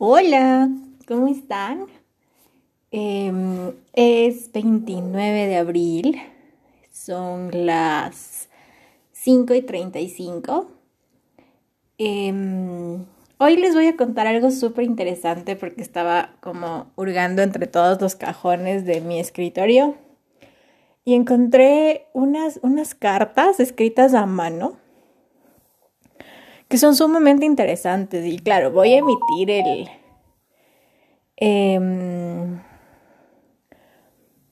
Hola, ¿cómo están? Em, es 29 de abril, son las 5 y 35. Em, hoy les voy a contar algo súper interesante porque estaba como hurgando entre todos los cajones de mi escritorio y encontré unas, unas cartas escritas a mano que son sumamente interesantes. Y claro, voy a emitir el... Em,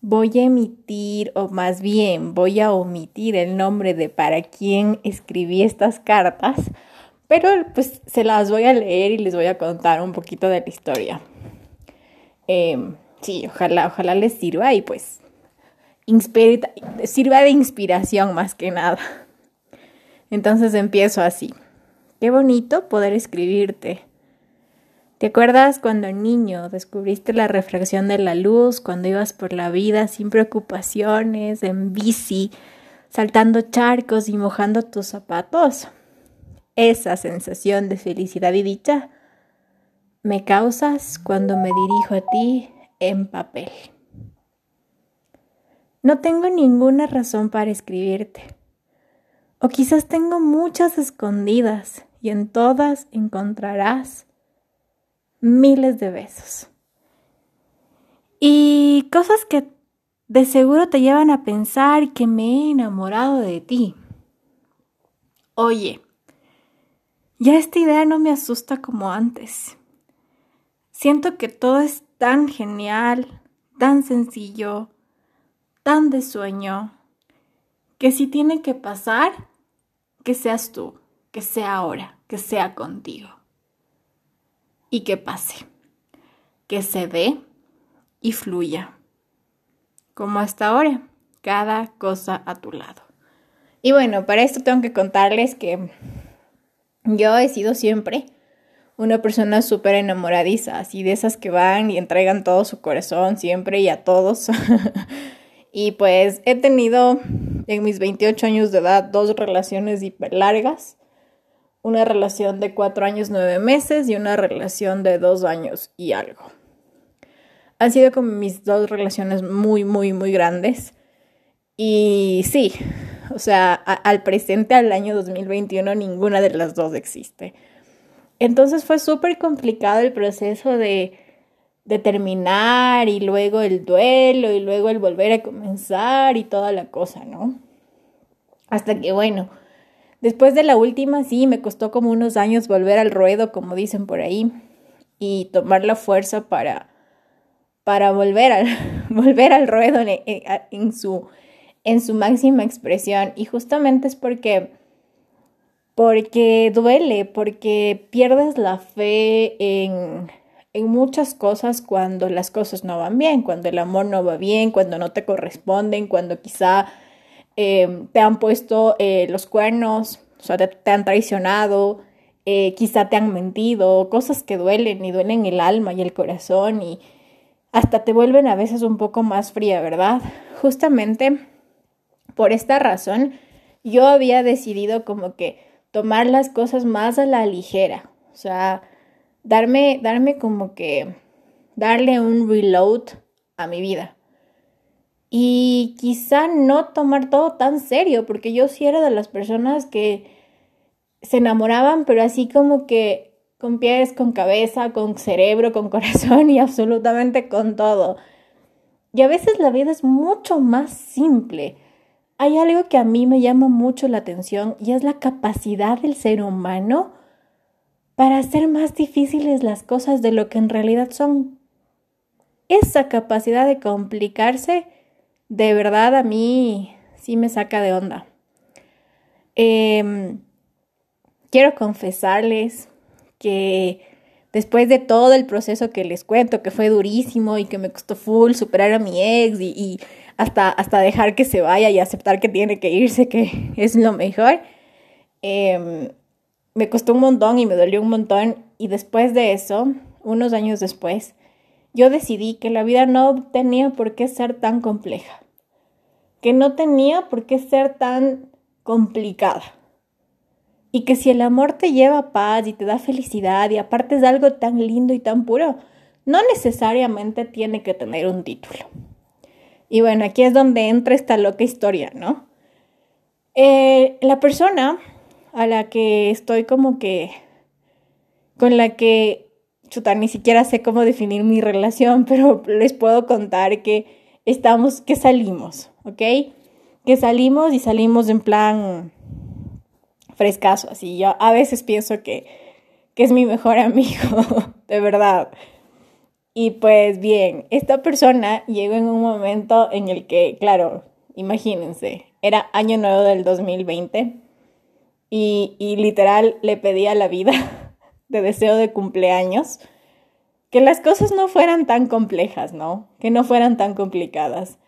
voy a emitir, o más bien voy a omitir el nombre de para quién escribí estas cartas, pero pues se las voy a leer y les voy a contar un poquito de la historia. Em, sí, ojalá, ojalá les sirva y pues sirva de inspiración más que nada. Entonces empiezo así. Qué bonito poder escribirte. ¿Te acuerdas cuando niño descubriste la refracción de la luz, cuando ibas por la vida sin preocupaciones, en bici, saltando charcos y mojando tus zapatos? Esa sensación de felicidad y dicha me causas cuando me dirijo a ti en papel. No tengo ninguna razón para escribirte. O quizás tengo muchas escondidas y en todas encontrarás miles de besos. Y cosas que de seguro te llevan a pensar que me he enamorado de ti. Oye, ya esta idea no me asusta como antes. Siento que todo es tan genial, tan sencillo, tan de sueño, que si tiene que pasar, que seas tú que sea ahora, que sea contigo. Y que pase, que se dé y fluya. Como hasta ahora, cada cosa a tu lado. Y bueno, para esto tengo que contarles que yo he sido siempre una persona súper enamoradiza, así de esas que van y entregan todo su corazón siempre y a todos. y pues he tenido en mis 28 años de edad dos relaciones hiper largas una relación de cuatro años, nueve meses y una relación de dos años y algo. Han sido como mis dos relaciones muy, muy, muy grandes. Y sí, o sea, al presente, al año 2021, ninguna de las dos existe. Entonces fue súper complicado el proceso de, de terminar y luego el duelo y luego el volver a comenzar y toda la cosa, ¿no? Hasta que, bueno, Después de la última, sí, me costó como unos años volver al ruedo, como dicen por ahí, y tomar la fuerza para, para volver, al, volver al ruedo en, su, en su máxima expresión. Y justamente es porque, porque duele, porque pierdes la fe en, en muchas cosas cuando las cosas no van bien, cuando el amor no va bien, cuando no te corresponden, cuando quizá Em, te han puesto eh, los cuernos, o sea, te, han traicionado, eh, quizá te han mentido, cosas que duelen y duelen el alma y el corazón y hasta te vuelven a veces un poco más fría, ¿verdad? Justamente por esta razón yo había decidido como que tomar las cosas más a la ligera, o sea, darme, darme como que darle un reload a mi vida y quizá no tomar todo tan serio, porque yo sí era de las personas que se enamoraban, pero así como que con pies, con cabeza, con cerebro, con corazón y absolutamente con todo. Y a veces la vida es mucho más simple. Hay algo que a mí me llama mucho la atención y es la capacidad del ser humano para hacer más difíciles las cosas de lo que en realidad son. Esa capacidad de complicarse de verdad a mí sí me saca de onda. Em, quiero confesarles que después de todo el proceso que les cuento, que fue durísimo y que me costó full superar a mi ex y, hasta, hasta dejar que se vaya y aceptar que tiene que irse, que es lo mejor, em, me costó un montón y me dolió un montón. Y después de eso, unos años después, yo decidí que la vida no tenía por qué ser tan compleja, que no tenía por qué ser tan complicada. Y que si el amor te lleva paz y te da felicidad y aparte es algo tan lindo y tan puro, no necesariamente tiene que tener un título. Y bueno, aquí es donde entra esta loca historia, ¿no? Eh, la persona a la que estoy como que, con la que, chuta, ni siquiera sé cómo definir mi relación, pero les puedo contar que estamos, que salimos, ¿ok? Que salimos y salimos en plan frescazo, así. Yo a veces pienso que, que es mi mejor amigo, de verdad. Y pues bien, esta persona llegó en un momento en el que, claro, imagínense, era año nuevo del 2020 y, literal le pedía la vida de deseo de cumpleaños que las cosas no fueran tan complejas, ¿no? Que no fueran tan complicadas.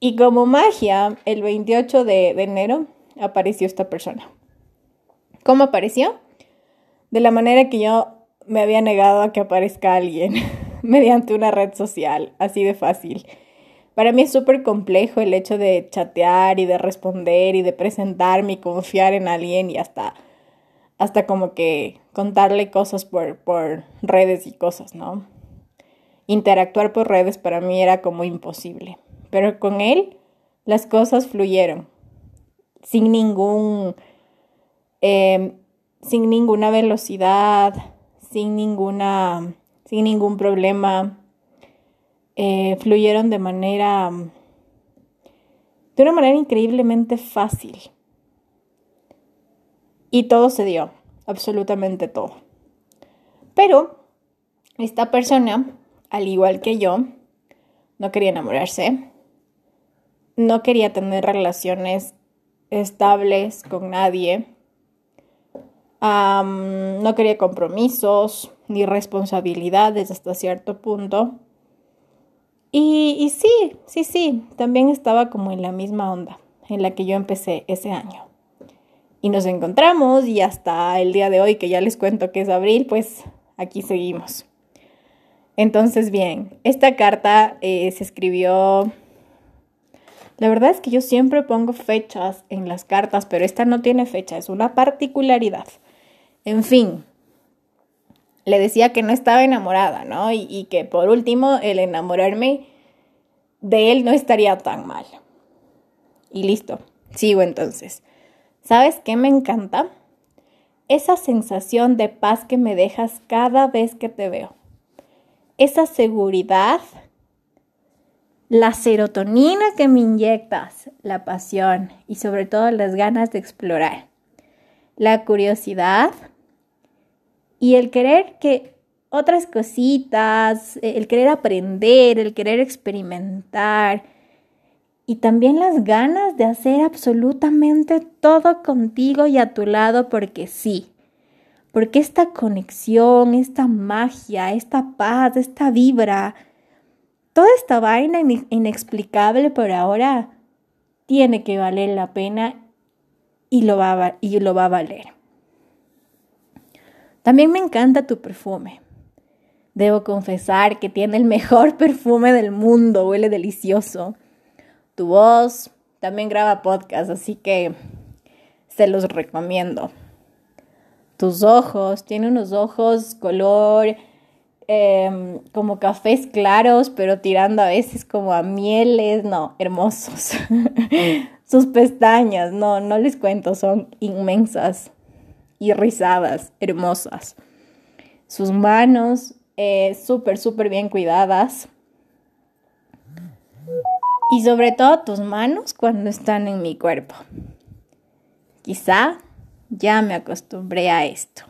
Y como magia, el 28 de, de enero apareció esta persona. ¿Cómo apareció? De la manera que yo me había negado a que aparezca alguien mediante una red social, así de fácil. Para mí es súper complejo el hecho de chatear y de responder y de presentarme y confiar en alguien y hasta, hasta como que contarle cosas por, por redes y cosas, ¿no? Interactuar por redes para mí era como imposible. Pero con él las cosas fluyeron sin ningún Em, sin ninguna velocidad, sin ninguna, sin ningún problema, eh, fluyeron de manera, de una manera increíblemente fácil. Y todo se dio, absolutamente todo. Pero esta persona, al igual que yo, no quería enamorarse, no quería tener relaciones estables con nadie, no quería compromisos ni responsabilidades hasta cierto punto. Y, sí, sí, sí, también estaba como en la misma onda en la que yo empecé ese año. Y nos encontramos y hasta el día de hoy, que ya les cuento que es abril, pues aquí seguimos. Entonces, bien, esta carta eh, se escribió... La verdad es que yo siempre pongo fechas en las cartas, pero esta no tiene fecha, es una particularidad. En fin, le decía que no estaba enamorada, ¿no? Y, que por último, el enamorarme de él no estaría tan mal. Y listo, sigo entonces. ¿Sabes qué me encanta? Esa sensación de paz que me dejas cada vez que te veo. Esa seguridad, la serotonina que me inyectas, la pasión y sobre todo las ganas de explorar. La curiosidad, y el querer que otras cositas, el querer aprender, el querer experimentar y también las ganas de hacer absolutamente todo contigo y a tu lado porque sí. Porque esta conexión, esta magia, esta paz, esta vibra, toda esta vaina inexplicable por ahora tiene que valer la pena y lo va y lo va a valer. También me encanta tu perfume. Debo confesar que tiene el mejor perfume del mundo, huele delicioso. Tu voz también graba podcast, así que se los recomiendo. Tus ojos, tiene unos ojos color em, como cafés claros, pero tirando a veces como a mieles, no, hermosos. Sus pestañas, no, no les cuento, son inmensas y rizadas, hermosas. Sus manos eh, súper, súper bien cuidadas. Y sobre todo tus manos cuando están en mi cuerpo. Quizá ya me acostumbré a esto.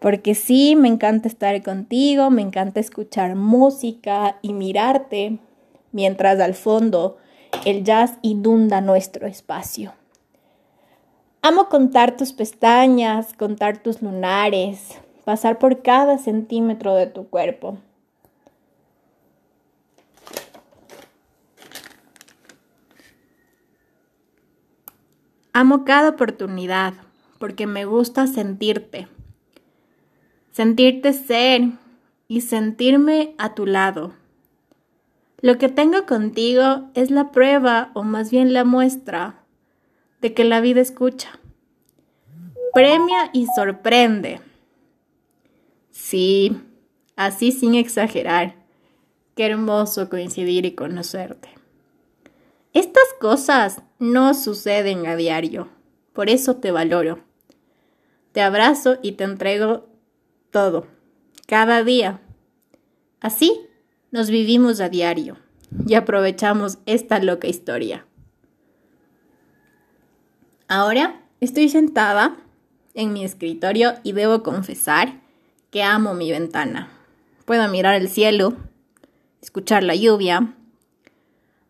Porque sí, me encanta estar contigo, me encanta escuchar música y mirarte mientras al fondo el jazz inunda nuestro espacio. Amo contar tus pestañas, contar tus lunares, pasar por cada centímetro de tu cuerpo. Amo cada oportunidad porque me gusta sentirte, sentirte ser y sentirme a tu lado. Lo que tengo contigo es la prueba o más bien la muestra de que la vida escucha, premia y sorprende. Sí, así sin exagerar. Qué hermoso coincidir y conocerte. Estas cosas no suceden a diario, por eso te valoro. Te abrazo y te entrego todo, cada día. Así nos vivimos a diario y aprovechamos esta loca historia. Ahora estoy sentada en mi escritorio y debo confesar que amo mi ventana. Puedo mirar el cielo, escuchar la lluvia,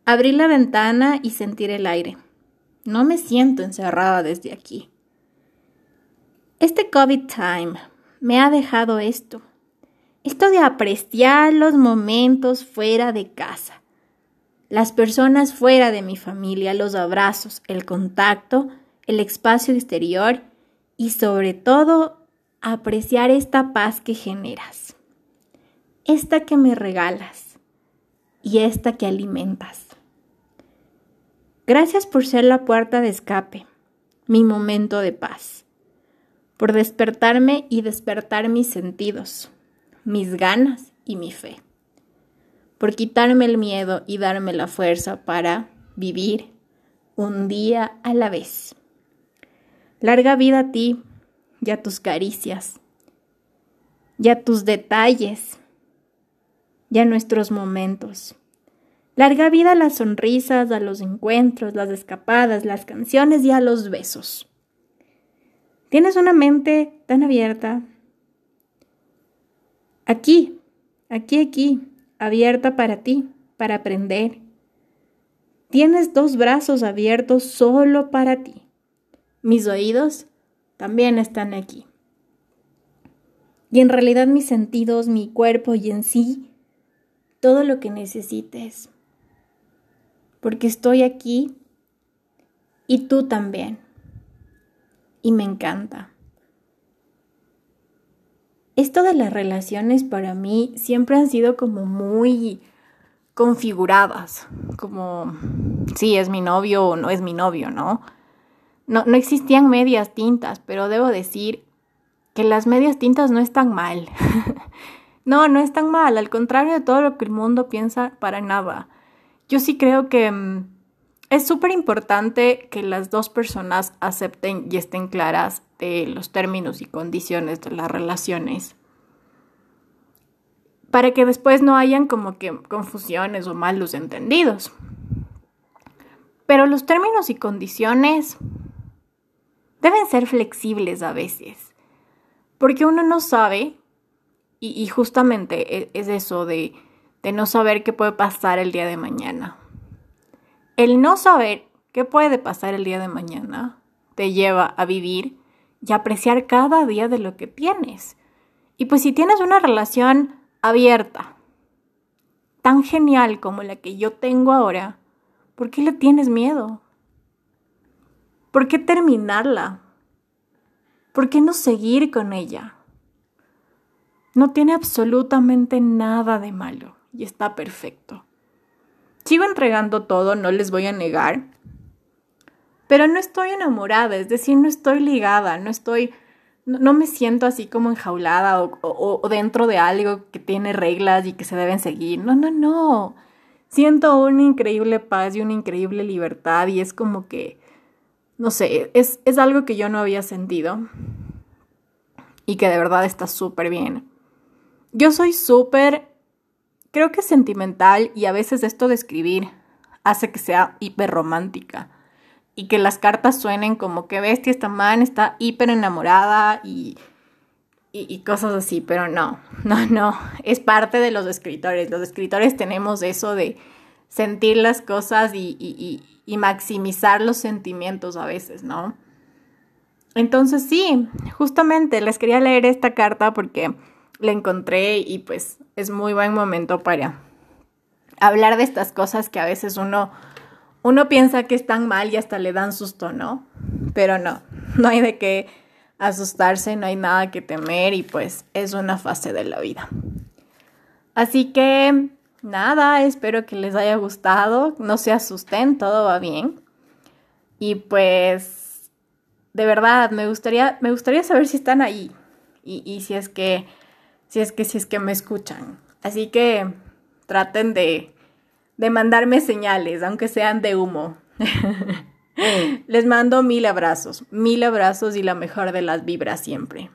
abrir la ventana y sentir el aire. No me siento encerrada desde aquí. Este COVID time me ha dejado esto. Esto de apreciar los momentos fuera de casa. Las personas fuera de mi familia, los abrazos, el contacto el espacio exterior y sobre todo apreciar esta paz que generas, esta que me regalas y esta que alimentas. Gracias por ser la puerta de escape, mi momento de paz, por despertarme y despertar mis sentidos, mis ganas y mi fe, por quitarme el miedo y darme la fuerza para vivir un día a la vez. Larga vida a ti y a tus caricias, y a tus detalles, y a nuestros momentos. Larga vida a las sonrisas, a los encuentros, las escapadas, las canciones y a los besos. Tienes una mente tan abierta. Aquí, aquí, aquí, abierta para ti, para aprender. Tienes dos brazos abiertos solo para ti. Mis oídos también están aquí. Y en realidad mis sentidos, mi cuerpo y en sí, todo lo que necesites. Porque estoy aquí y tú también. Y me encanta. Esto de las relaciones para mí siempre han sido como muy configuradas, como si es mi novio o no es mi novio, ¿no? No, no existían medias tintas, pero debo decir que las medias tintas no están mal. no, no están mal, al contrario de todo lo que el mundo piensa, para nada. Yo sí creo que mm, es súper importante que las dos personas acepten y estén claras de los términos y condiciones de las relaciones. Para que después no hayan como que confusiones o malos entendidos. Pero los términos y condiciones deben ser flexibles a veces, porque uno no sabe, y, justamente e, es, eso de, de no saber qué puede pasar el día de mañana. El no saber qué puede pasar el día de mañana te lleva a vivir y apreciar cada día de lo que tienes. Y pues si tienes una relación abierta, tan genial como la que yo tengo ahora, ¿por qué le tienes miedo? ¿Por qué terminarla? ¿Por qué no seguir con ella? No tiene absolutamente nada de malo y está perfecto. Sigo entregando todo, no les voy a negar, pero no estoy enamorada, es decir, no estoy ligada, no estoy, no, me siento así como enjaulada o, o dentro de algo que tiene reglas y que se deben seguir. No, no, no. Siento una increíble paz y una increíble libertad y es como que no sé, es, es algo que yo no había sentido y que de verdad está súper bien. Yo soy súper, creo que sentimental y a veces esto de escribir hace que sea hiper romántica y que las cartas suenen como que bestia esta man está hiper enamorada y, y, cosas así, pero no, no, no, es parte de los escritores. Los escritores tenemos eso de sentir las cosas y, y maximizar los sentimientos a veces, ¿no? Entonces sí, justamente les quería leer esta carta porque la encontré y pues es muy buen momento para hablar de estas cosas que a veces uno, uno piensa que están mal y hasta le dan susto, ¿no? Pero no, no hay de qué asustarse, no hay nada que temer y pues es una fase de la vida. Así que nada, espero que les haya gustado, no se asusten, todo va bien. Y pues de verdad, me gustaría, me gustaría saber si están ahí y, y si es que, si es que, si es que me escuchan. Así que traten de, de mandarme señales, aunque sean de humo. Les mando mil abrazos, mil abrazos y la mejor de las vibras siempre.